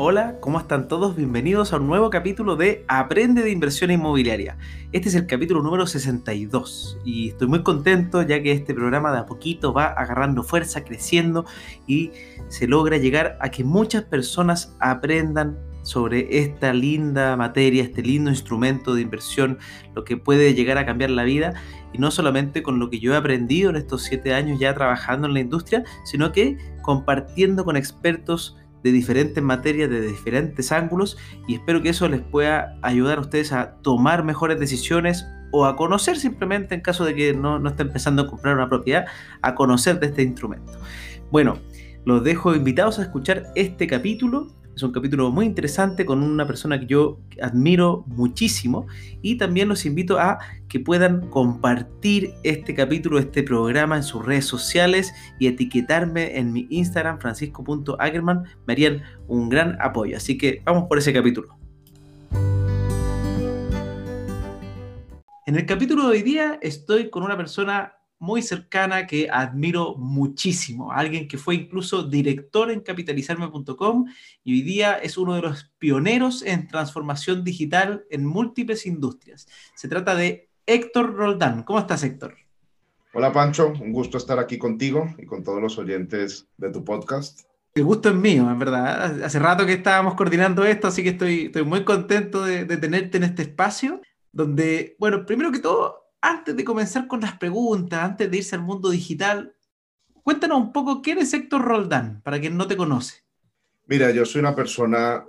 Hola, ¿cómo están todos? Bienvenidos a un nuevo capítulo de Aprende de Inversión Inmobiliaria. Este es el capítulo número 62 y estoy muy contento ya que este programa de a poquito va agarrando fuerza, creciendo y se logra llegar a que muchas personas aprendan sobre esta linda materia, este lindo instrumento de inversión, lo que puede llegar a cambiar la vida, y no solamente con lo que yo he aprendido en estos siete años ya trabajando en la industria, sino que compartiendo con expertos de diferentes materias, de diferentes ángulos y espero que eso les pueda ayudar a ustedes a tomar mejores decisiones o a conocer simplemente en caso de que no, no estén empezando a comprar una propiedad, a conocer de este instrumento. Bueno, los dejo invitados a escuchar este capítulo es un capítulo muy interesante con una persona que yo admiro muchísimo y también los invito a que puedan compartir este capítulo, este programa en sus redes sociales y etiquetarme en mi Instagram francisco.ackerman. Me harían un gran apoyo. Así que vamos por ese capítulo. En el capítulo de hoy día estoy con una persona muy cercana que admiro muchísimo, alguien que fue incluso director en capitalizarme.com y hoy día es uno de los pioneros en transformación digital en múltiples industrias. Se trata de Héctor Roldán. ¿Cómo estás, Héctor? Hola, Pancho. Un gusto estar aquí contigo y con todos los oyentes de tu podcast. El gusto es mío, en verdad. Hace rato que estábamos coordinando esto, así que estoy, estoy muy contento de, de tenerte en este espacio, donde, bueno, primero que todo, antes de comenzar con las preguntas, antes de irse al mundo digital, cuéntanos un poco quién es Héctor Roldán, para quien no te conoce. Mira, yo soy una persona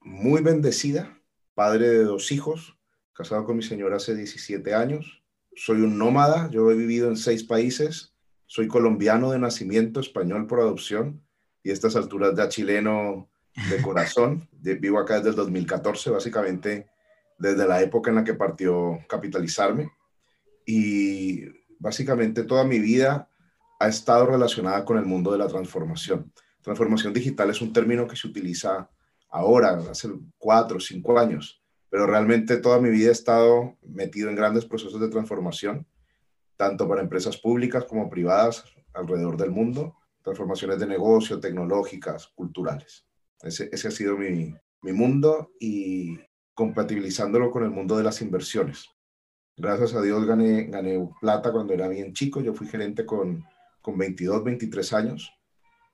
muy bendecida, padre de dos hijos, casado con mi señora hace 17 años. Soy un nómada, yo he vivido en seis países, soy colombiano de nacimiento, español por adopción y a estas alturas ya chileno de corazón. Vivo acá desde el 2014, básicamente desde la época en la que partió Capitalizarme y básicamente toda mi vida ha estado relacionada con el mundo de la transformación. Transformación digital es un término que se utiliza ahora, hace cuatro o cinco años, pero realmente toda mi vida he estado metido en grandes procesos de transformación, tanto para empresas públicas como privadas alrededor del mundo, transformaciones de negocio, tecnológicas, culturales. Ese, ese ha sido mi, mi mundo y compatibilizándolo con el mundo de las inversiones. Gracias a Dios gané, gané plata cuando era bien chico. Yo fui gerente con, con 22, 23 años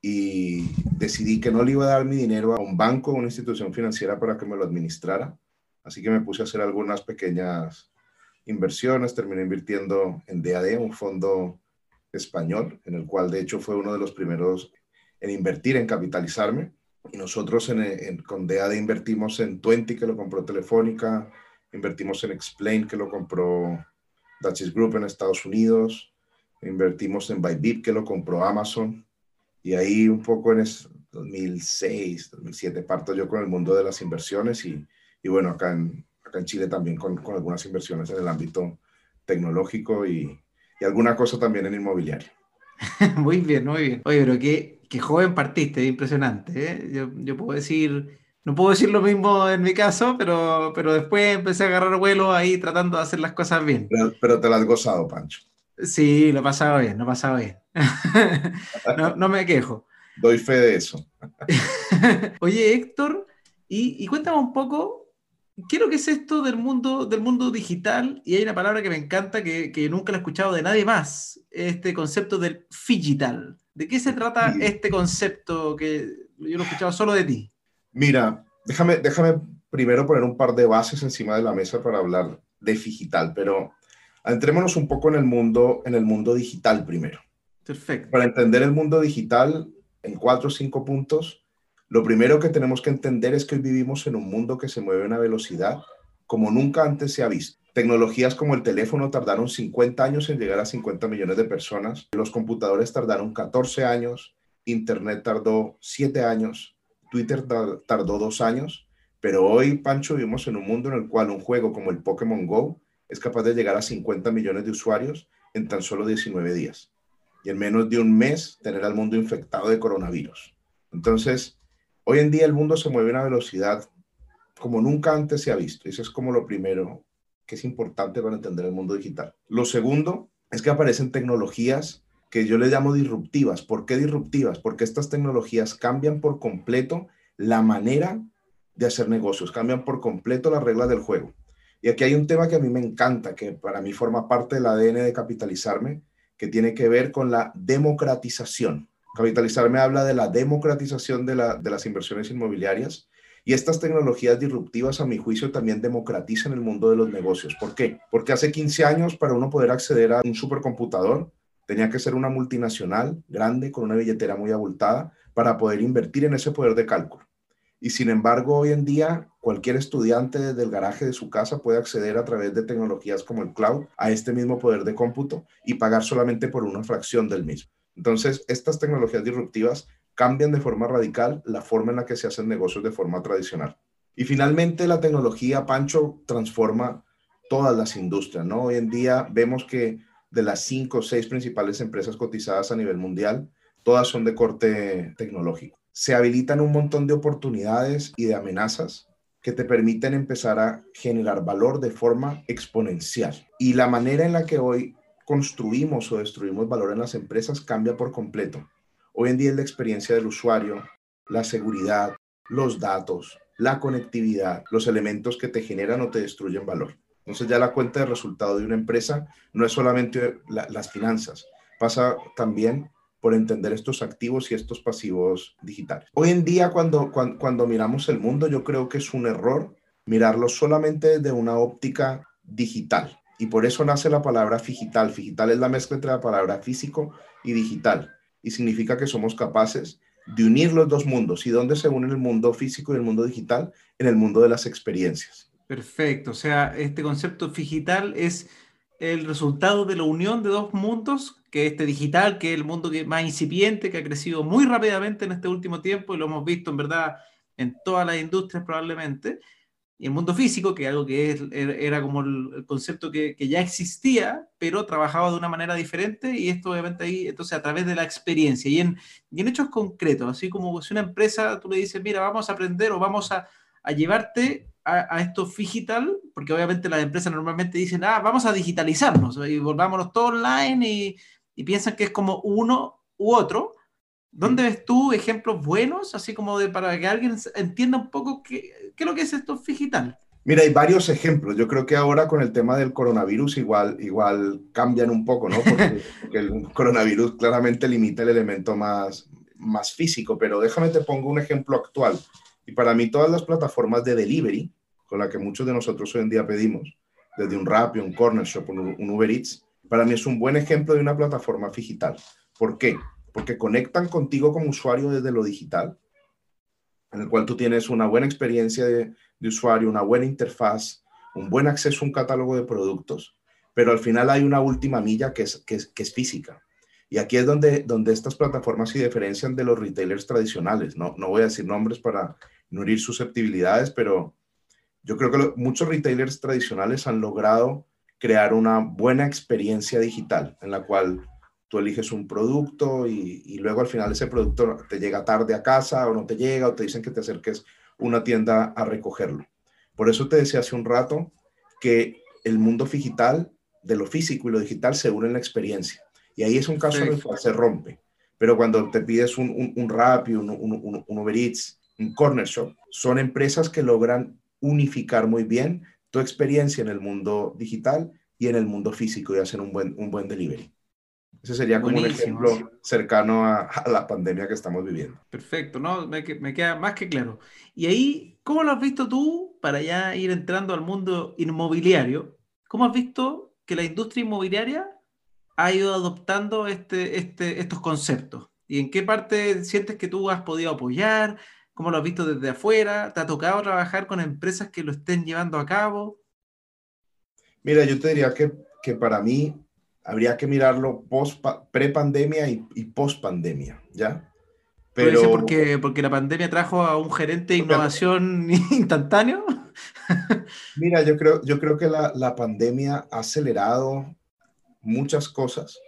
y decidí que no le iba a dar mi dinero a un banco, a una institución financiera para que me lo administrara. Así que me puse a hacer algunas pequeñas inversiones. Terminé invirtiendo en DAD, un fondo español, en el cual de hecho fue uno de los primeros en invertir, en capitalizarme. Y nosotros en, con DAD invertimos en Twenty, que lo compró Telefónica, Invertimos en Explain, que lo compró Dutchess Group en Estados Unidos. Invertimos en Bybit, que lo compró Amazon. Y ahí un poco en 2006, 2007 parto yo con el mundo de las inversiones y, y bueno, acá en, acá en Chile también con, con, algunas inversiones en el ámbito tecnológico y, y alguna cosa también en inmobiliario. muy bien, muy bien. Oye, pero qué, qué joven partiste, impresionante. ¿eh? Yo, yo puedo decir no puedo decir lo mismo en mi caso, pero, pero después empecé a agarrar vuelo ahí tratando de hacer las cosas bien. Pero, te las has gozado, Pancho. Sí, lo he pasado bien, lo he pasado bien. no, no, me quejo. Doy fe de eso. Oye, Héctor, y, y, cuéntame un poco, ¿qué es lo que es esto del mundo, del mundo digital? Y hay una palabra que me encanta, que, que nunca la he escuchado de nadie más, este concepto del digital. ¿De qué se trata este concepto que yo lo he escuchado solo de ti? Mira, déjame, déjame primero poner un par de bases encima de la mesa para hablar de digital, pero entrémonos un poco en el mundo, en el mundo digital primero. Perfecto. Para entender el mundo digital en cuatro o cinco puntos, lo primero que tenemos que entender es que hoy vivimos en un mundo que se mueve a una velocidad como nunca antes se ha visto. Tecnologías como el teléfono tardaron 50 años en llegar a 50 millones de personas, los computadores tardaron 14 años, Internet tardó 7 años, Twitter tardó dos años, pero hoy, Pancho, vivimos en un mundo en el cual un juego como el Pokémon Go es capaz de llegar a 50 millones de usuarios en tan solo 19 días. Y en menos de un mes tener al mundo infectado de coronavirus. Entonces, hoy en día el mundo se mueve a una velocidad como nunca antes se ha visto. Eso es como lo primero que es importante para entender el mundo digital. Lo segundo es que aparecen tecnologías que yo le llamo disruptivas. ¿Por qué disruptivas? Porque estas tecnologías cambian por completo la manera de hacer negocios, cambian por completo las reglas del juego. Y aquí hay un tema que a mí me encanta, que para mí forma parte del ADN de capitalizarme, que tiene que ver con la democratización. Capitalizarme habla de la democratización de, de las inversiones inmobiliarias y estas tecnologías disruptivas, a mi juicio, también democratizan el mundo de los negocios. ¿Por qué? Porque hace 15 años, para uno poder acceder a un supercomputador, tenía que ser una multinacional grande con una billetera muy abultada para poder invertir en ese poder de cálculo. Y sin embargo, hoy en día, cualquier estudiante desde el garaje de su casa puede acceder a través de tecnologías como el cloud a este mismo poder de cómputo y pagar solamente por una fracción del mismo. Entonces, estas tecnologías disruptivas cambian de forma radical la forma en la que se hacen negocios de forma tradicional. Y finalmente, la tecnología, Pancho, transforma todas las industrias, ¿no? Hoy en día vemos que de las cinco o seis principales empresas cotizadas a nivel mundial, todas son de corte tecnológico se habilitan un montón de oportunidades y de amenazas que te permiten empezar a generar valor de forma exponencial. Y la manera en la que hoy construimos o destruimos valor en las empresas cambia por completo. Hoy en día es la experiencia del usuario, la seguridad, los datos, la conectividad, los elementos que te generan o te destruyen valor. Entonces ya la cuenta de resultado de una empresa no es solamente las finanzas, pasa también por entender estos activos y estos pasivos digitales. Hoy en día, cuando, cuando, miramos el mundo, yo creo que es un error mirarlo solamente desde una óptica digital. Y por eso nace la palabra digital. Digital es la mezcla entre la palabra físico y digital. Y significa que somos capaces de unir los dos mundos. ¿Y dónde se une el mundo físico y el mundo digital? En el mundo de las experiencias. Perfecto. O sea, este concepto digital es el resultado de la unión de dos mundos que este digital, que es el mundo más incipiente, que ha crecido muy rápidamente en este último tiempo y lo hemos visto en verdad en todas las industrias probablemente, y el mundo físico, que algo que es, er, era como el, concepto que, ya existía, pero trabajaba de una manera diferente, y esto obviamente ahí, entonces a través de la experiencia y en, hechos concretos, así como si una empresa tú le dices, mira, vamos a aprender o vamos a llevarte a, esto digital, porque obviamente las empresas normalmente dicen, ah, vamos a digitalizarnos y volvámonos todo online y y piensan que es como uno u otro. ¿Dónde ves tú ejemplos buenos, así como de para que alguien entienda un poco qué, qué es lo que es esto digital? Mira, hay varios ejemplos. Yo creo que ahora con el tema del coronavirus igual, igual cambian un poco, ¿no? Porque, el coronavirus claramente limita el elemento más, más físico, pero déjame te pongo un ejemplo actual. Y para mí todas las plataformas de delivery, con las que muchos de nosotros hoy en día pedimos, desde un Rappi, un Corner Shop, un, Uber Eats, para mí es un buen ejemplo de una plataforma digital. ¿Por qué? Porque conectan contigo como usuario desde lo digital, en el cual tú tienes una buena experiencia de, usuario, una buena interfaz, un buen acceso a un catálogo de productos, pero al final hay una última milla que es, que es, física. Y aquí es donde, donde estas plataformas se diferencian de los retailers tradicionales. No, no voy a decir nombres para no herir susceptibilidades, pero yo creo que muchos retailers tradicionales han logrado crear una buena experiencia digital en la cual tú eliges un producto y, luego al final ese producto te llega tarde a casa o no te llega o te dicen que te acerques una tienda a recogerlo. Por eso te decía hace un rato que el mundo digital, de lo físico y lo digital, se une en la experiencia. Y ahí es un caso en el cual se rompe. Pero cuando te pides un, un, un Rappi, un, un, un Uber Eats, un Corner Shop, son empresas que logran unificar muy bien tu experiencia en el mundo digital y en el mundo físico y hacer un buen, un buen delivery. Ese sería como un ejemplo cercano a, la pandemia que estamos viviendo. Perfecto, ¿no? Me, me, queda más que claro. Y ahí, ¿cómo lo has visto tú para ya ir entrando al mundo inmobiliario? ¿Cómo has visto que la industria inmobiliaria ha ido adoptando este, este, estos conceptos? ¿Y en qué parte sientes que tú has podido apoyar? ¿Cómo lo has visto desde afuera? ¿Te ha tocado trabajar con empresas que lo estén llevando a cabo? Mira, yo te diría que, que para mí habría que mirarlo post, pre-pandemia y, y post-pandemia, ¿ya? Pero... porque, porque la pandemia trajo a un gerente de innovación instantáneo? Mira, yo creo, yo creo que la, la pandemia ha acelerado muchas cosas,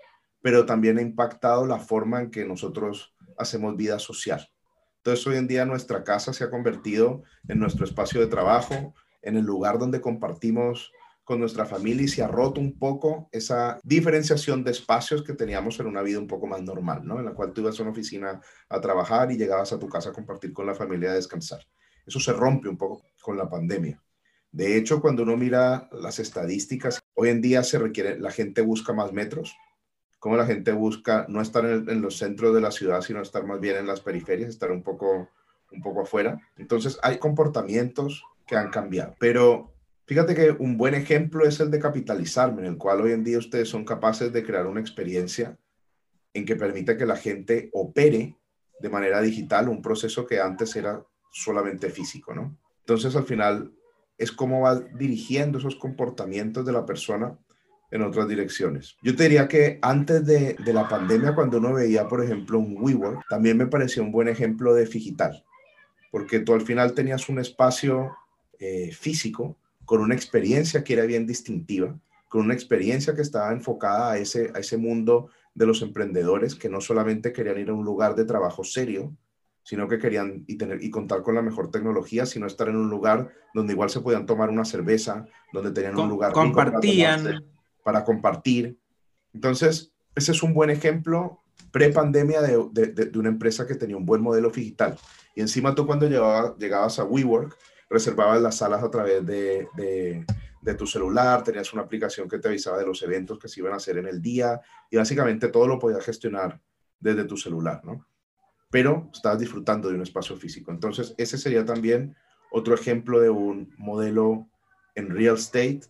pero también ha impactado la forma en que nosotros hacemos vida social. Entonces, hoy en día nuestra casa se ha convertido en nuestro espacio de trabajo, en el lugar donde compartimos con nuestra familia y se ha roto un poco esa diferenciación de espacios que teníamos en una vida un poco más normal, ¿no? En la cual tú ibas a una oficina a trabajar y llegabas a tu casa a compartir con la familia a descansar. Eso se rompe un poco con la pandemia. De hecho, cuando uno mira las estadísticas, hoy en día se requiere, la gente busca más metros, como la gente busca no estar en, los centros de la ciudad, sino estar más bien en las periferias, estar un poco, un poco afuera. Entonces, hay comportamientos que han cambiado, pero Fíjate que un buen ejemplo es el de capitalizarme, en el cual hoy en día ustedes son capaces de crear una experiencia en que permite que la gente opere de manera digital un proceso que antes era solamente físico, ¿no? Entonces, al final, es cómo va dirigiendo esos comportamientos de la persona en otras direcciones. Yo te diría que antes de, la pandemia, cuando uno veía, por ejemplo, un WeWork, también me pareció un buen ejemplo de digital, porque tú al final tenías un espacio eh, físico con una experiencia que era bien distintiva, con una experiencia que estaba enfocada a ese, a ese mundo de los emprendedores que no solamente querían ir a un lugar de trabajo serio, sino que querían y, tener, y contar con la mejor tecnología, sino estar en un lugar donde igual se podían tomar una cerveza, donde tenían un lugar compartían para, compartir. Entonces, ese es un buen ejemplo pre-pandemia de, de, una empresa que tenía un buen modelo digital. Y encima tú cuando llegabas, llegabas a WeWork, reservabas las salas a través de, de, tu celular, tenías una aplicación que te avisaba de los eventos que se iban a hacer en el día y básicamente todo lo podías gestionar desde tu celular, ¿no? Pero estabas disfrutando de un espacio físico. Entonces, ese sería también otro ejemplo de un modelo en real estate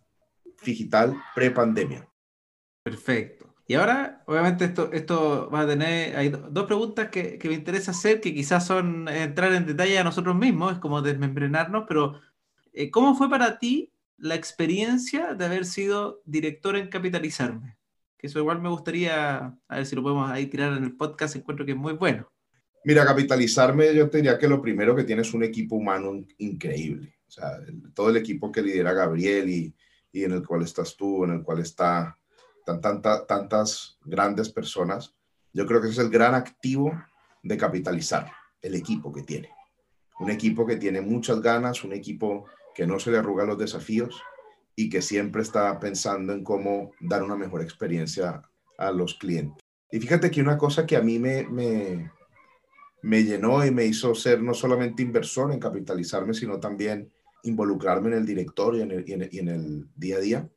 digital pre-pandemia. Perfecto. Y ahora, obviamente, esto, esto va a tener, hay dos preguntas que, que, me interesa hacer, que quizás son entrar en detalle a nosotros mismos, es como desmembrenarnos, pero eh, ¿cómo fue para ti la experiencia de haber sido director en Capitalizarme? Que eso igual me gustaría, a ver si lo podemos ahí tirar en el podcast, encuentro que es muy bueno. Mira, Capitalizarme, yo te diría que lo primero que tiene es un equipo humano increíble. O sea, todo el equipo que lidera Gabriel y, y en el cual estás tú, en el cual está tantas grandes personas, yo creo que es el gran activo de capitalizar, el equipo que tiene. Un equipo que tiene muchas ganas, un equipo que no se le arruga los desafíos y que siempre está pensando en cómo dar una mejor experiencia a los clientes. Y fíjate que una cosa que a mí me, me llenó y me hizo ser no solamente inversor en capitalizarme, sino también involucrarme en el directorio y el, y en el día a día,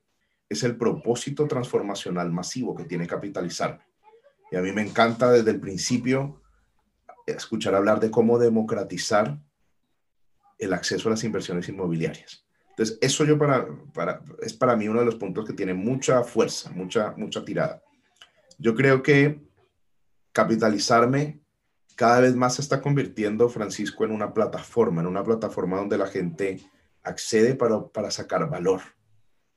es el propósito transformacional masivo que tiene capitalizarme. Y a mí me encanta desde el principio escuchar hablar de cómo democratizar el acceso a las inversiones inmobiliarias. Entonces, eso yo para, para, es para mí uno de los puntos que tiene mucha fuerza, mucha, mucha tirada. Yo creo que capitalizarme cada vez más se está convirtiendo, Francisco, en una plataforma, en una plataforma donde la gente accede para, para sacar valor.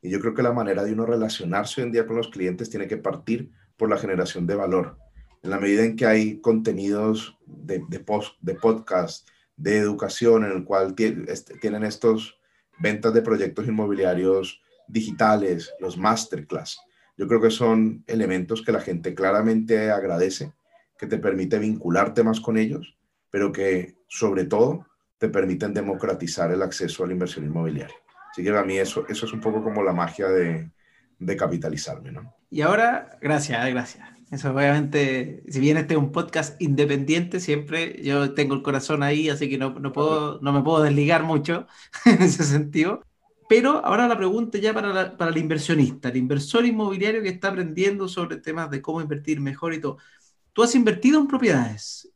Y yo creo que la manera de uno relacionarse hoy en día con los clientes tiene que partir por la generación de valor. En la medida en que hay contenidos de, de, post, de podcast, de educación, en el cual este, tienen estos ventas de proyectos inmobiliarios digitales, los masterclass. Yo creo que son elementos que la gente claramente agradece, que te permite vincularte más con ellos, pero que sobre todo te permiten democratizar el acceso a la inversión inmobiliaria. Así que a mí eso, eso es un poco como la magia de, de capitalizarme, ¿no? Y ahora, gracias, gracias. Eso obviamente, si bien este es un podcast independiente, siempre yo tengo el corazón ahí, así que no, no, puedo, no me puedo desligar mucho en ese sentido. Pero ahora la pregunta ya para, para el inversionista, el inversor inmobiliario que está aprendiendo sobre temas de cómo invertir mejor y todo. Tú has invertido en propiedades.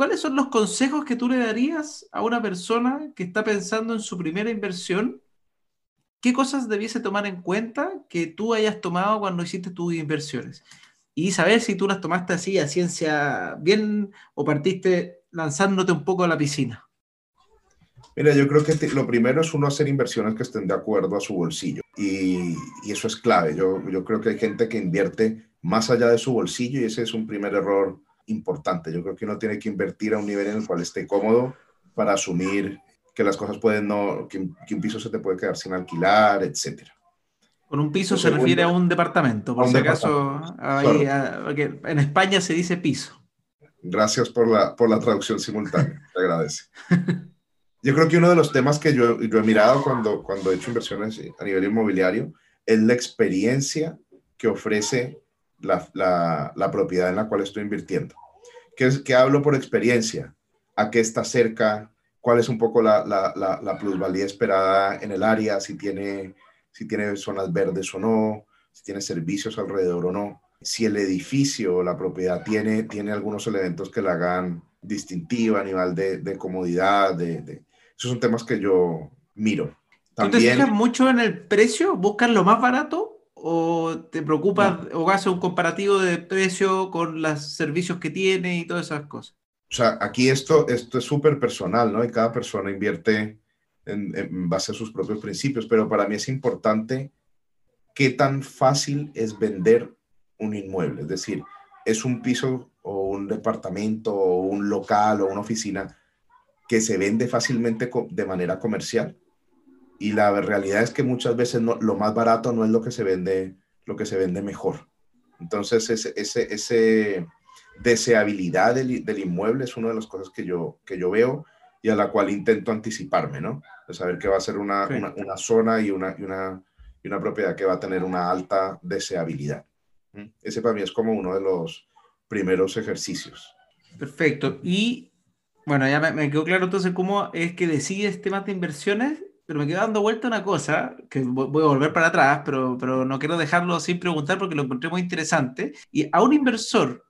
¿Cuáles son los consejos que tú le darías a una persona que está pensando en su primera inversión ¿qué cosas debiese tomar en cuenta que tú hayas tomado cuando hiciste tus inversiones? Y saber si tú las tomaste así a ciencia bien o partiste lanzándote un poco a la piscina. Mira, yo creo que lo primero es uno hacer inversiones que estén de acuerdo a su bolsillo y, eso es clave. Yo creo que hay gente que invierte más allá de su bolsillo y ese es un primer error importante. Yo creo que uno tiene que invertir a un nivel en el cual esté cómodo para asumir que las cosas pueden no, que, un piso se te puede quedar sin alquilar, etcétera. Con un piso se refiere a un departamento, por si acaso, en España se dice piso. Gracias por la, por la traducción simultánea, te agradece. Yo creo que uno de los temas que yo, he mirado cuando, cuando he hecho inversiones a nivel inmobiliario es la experiencia que ofrece la, la, propiedad en la cual estoy invirtiendo. ¿Qué, es, ¿Qué hablo por experiencia? ¿A qué está cerca? ¿Cuál es un poco la, la, plusvalía esperada en el área? Si tiene, si tiene zonas verdes o no, si tiene servicios alrededor o no. Si el edificio o la propiedad tiene, tiene algunos elementos que la hagan distintiva a nivel de, de comodidad, de, de, esos son temas que yo miro. ¿Tú te fijas mucho en el precio? ¿Buscas lo más barato? ¿O te preocupas o haces un comparativo de precio con los servicios que tiene y todas esas cosas? O sea, aquí esto, esto es súper personal, ¿no? Y cada persona invierte en, en, base a sus propios principios, pero para mí es importante qué tan fácil es vender un inmueble. Es decir, es un piso o un departamento o un local o una oficina que se vende fácilmente de manera comercial. Y la realidad es que muchas veces lo más barato no es lo que se vende, lo que se vende mejor. Entonces, ese, ese, ese deseabilidad del, del, inmueble es una de las cosas que yo, que yo veo y a la cual intento anticiparme, ¿no? De saber que va a ser una, una, una zona y una, y una, y una propiedad que va a tener una alta deseabilidad. Ese para mí es como uno de los primeros ejercicios. Perfecto. Y bueno, ya me, quedó claro entonces cómo es que decides temas de inversiones, pero me quedó dando vuelta una cosa, que voy a volver para atrás, pero, pero no quiero dejarlo sin preguntar porque lo encontré muy interesante. Y a un inversor,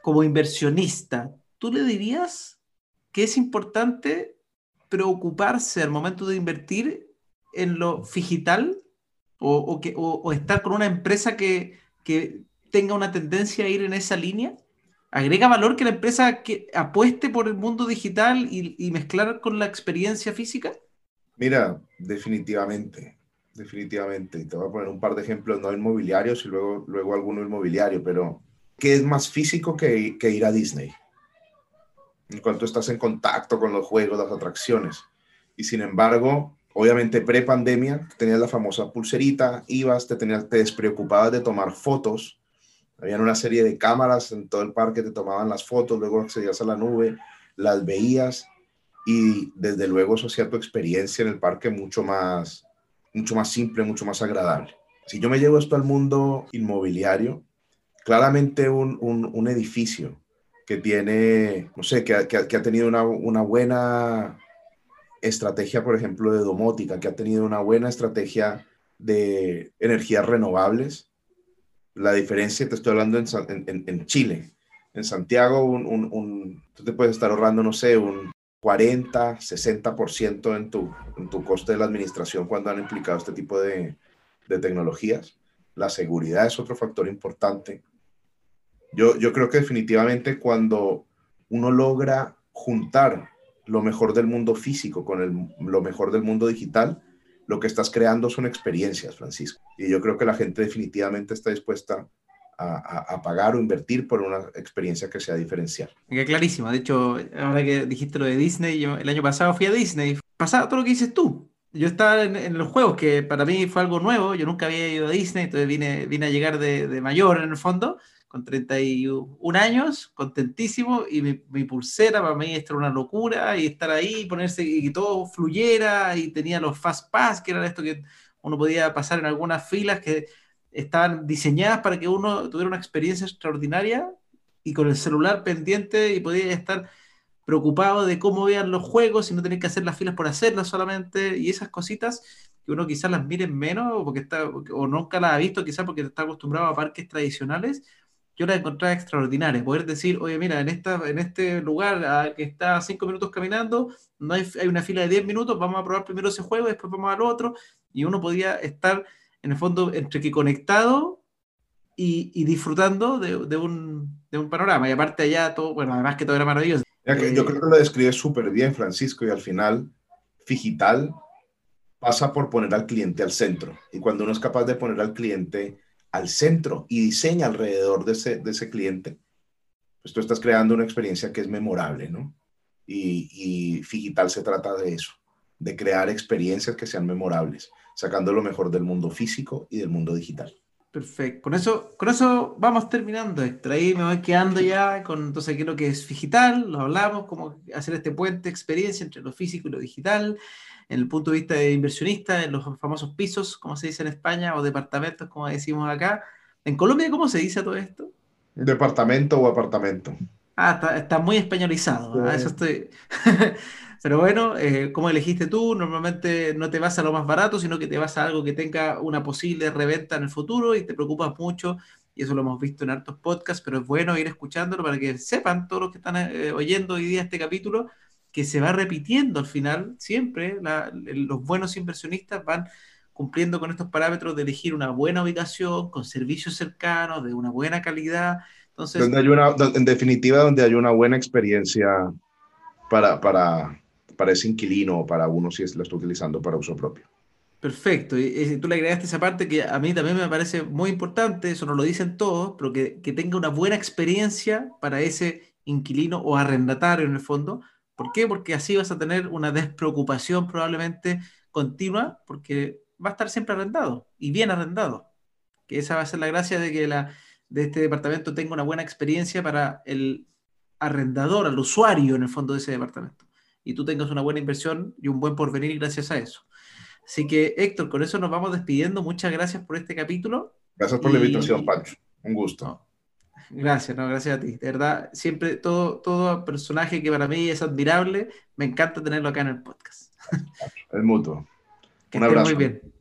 como inversionista, ¿tú le dirías que es importante preocuparse al momento de invertir en lo digital o, o, que, o, estar con una empresa que, que tenga una tendencia a ir en esa línea? ¿Agrega valor que la empresa que apueste por el mundo digital y, mezclar con la experiencia física? Mira, definitivamente, definitivamente. Te voy a poner un par de ejemplos, no inmobiliarios y luego, luego alguno inmobiliario, pero ¿qué es más físico que, que ir a Disney? En cuanto estás en contacto con los juegos, las atracciones. Y sin embargo, obviamente pre-pandemia, tenías la famosa pulserita, ibas, te, tenías, te despreocupabas de tomar fotos habían una serie de cámaras en todo el parque, te tomaban las fotos, luego accedías a la nube, las veías y desde luego eso tu experiencia en el parque mucho más, mucho más simple, mucho más agradable. Si yo me llevo esto al mundo inmobiliario, claramente un, un, edificio que tiene, no sé, que, que ha tenido una, una, buena estrategia, por ejemplo, de domótica, que ha tenido una buena estrategia de energías renovables, la diferencia, te estoy hablando en, en, Chile. En Santiago, un, un, tú te puedes estar ahorrando, no sé, un 40, 60% en tu, en tu coste de la administración cuando han implicado este tipo de, de tecnologías. La seguridad es otro factor importante. Yo, yo creo que definitivamente cuando uno logra juntar lo mejor del mundo físico con el, lo mejor del mundo digital, lo que estás creando son experiencias, Francisco. Y yo creo que la gente definitivamente está dispuesta a, pagar o invertir por una experiencia que sea diferencial. Me clarísimo. De hecho, ahora que dijiste lo de Disney, yo el año pasado fui a Disney. Pasaba todo lo que dices tú. Yo estaba en, los juegos, que para mí fue algo nuevo. Yo nunca había ido a Disney, entonces vine, vine a llegar de, de mayor en el fondo con 31 años, contentísimo, y mi, pulsera para mí era una locura, y estar ahí, ponerse, y que todo fluyera, y tenía los Fast Pass, que eran esto que uno podía pasar en algunas filas que estaban diseñadas para que uno tuviera una experiencia extraordinaria, y con el celular pendiente, y podía estar preocupado de cómo vean los juegos, y no tener que hacer las filas por hacerlas solamente, y esas cositas que uno quizás las mire menos, porque está, o nunca las ha visto, quizás porque está acostumbrado a parques tradicionales, yo la encontraba extraordinaria. Poder decir, oye, mira, en, esta, en este lugar que está cinco minutos caminando, no hay, hay, una fila de 10 minutos, vamos a probar primero ese juego, después vamos al otro, y uno podía estar, en el fondo, entre que conectado y, y disfrutando de, de, un, de, un, panorama. Y aparte allá, todo, bueno, además que todo era maravilloso. yo creo que lo describe súper bien, Francisco, y al final, digital pasa por poner al cliente al centro. Y cuando uno es capaz de poner al cliente al centro y diseña alrededor de ese, de ese cliente, pues tú estás creando una experiencia que es memorable, ¿no? Y, y digital se trata de eso, de crear experiencias que sean memorables, sacando lo mejor del mundo físico y del mundo digital. Perfecto. Con eso, con eso vamos terminando. Ahí me voy quedando ya con entonces aquí lo que es digital, lo hablamos, cómo hacer este puente experiencia entre lo físico y lo digital, en el punto de vista de inversionista, en los famosos pisos, como se dice en España, o departamentos, como decimos acá. En Colombia, ¿cómo se dice todo esto? Departamento o apartamento. Ah, está, muy españolizado. eso estoy. Pero bueno, eh, como elegiste tú, normalmente no te vas a lo más barato, sino que te vas a algo que tenga una posible reventa en el futuro y te preocupas mucho. Y eso lo hemos visto en hartos podcasts, pero es bueno ir escuchándolo para que sepan todos los que están eh, oyendo hoy día este capítulo, que se va repitiendo al final, siempre los buenos inversionistas van cumpliendo con estos parámetros de elegir una buena ubicación, con servicios cercanos, de una buena calidad. Entonces, donde en definitiva, donde hay una buena experiencia para, para, para ese inquilino o para uno si lo está utilizando para uso propio. Perfecto. Y, tú le agregaste esa parte que a mí también me parece muy importante, eso no lo dicen todos, pero que, que tenga una buena experiencia para ese inquilino o arrendatario en el fondo. ¿Por qué? Porque así vas a tener una despreocupación probablemente continua, porque va a estar siempre arrendado y bien arrendado. Que esa va a ser la gracia de que la, de este departamento tenga una buena experiencia para el arrendador, al usuario en el fondo de ese departamento. Y tú tengas una buena inversión y un buen porvenir gracias a eso. Así que, Héctor, con eso nos vamos despidiendo. Muchas gracias por este capítulo. Gracias por la invitación, Pancho. Un gusto. gracias, no, gracias a ti. De verdad, siempre todo, todo personaje que para mí es admirable, me encanta tenerlo acá en el podcast. El mutuo. Un abrazo. Muy bien.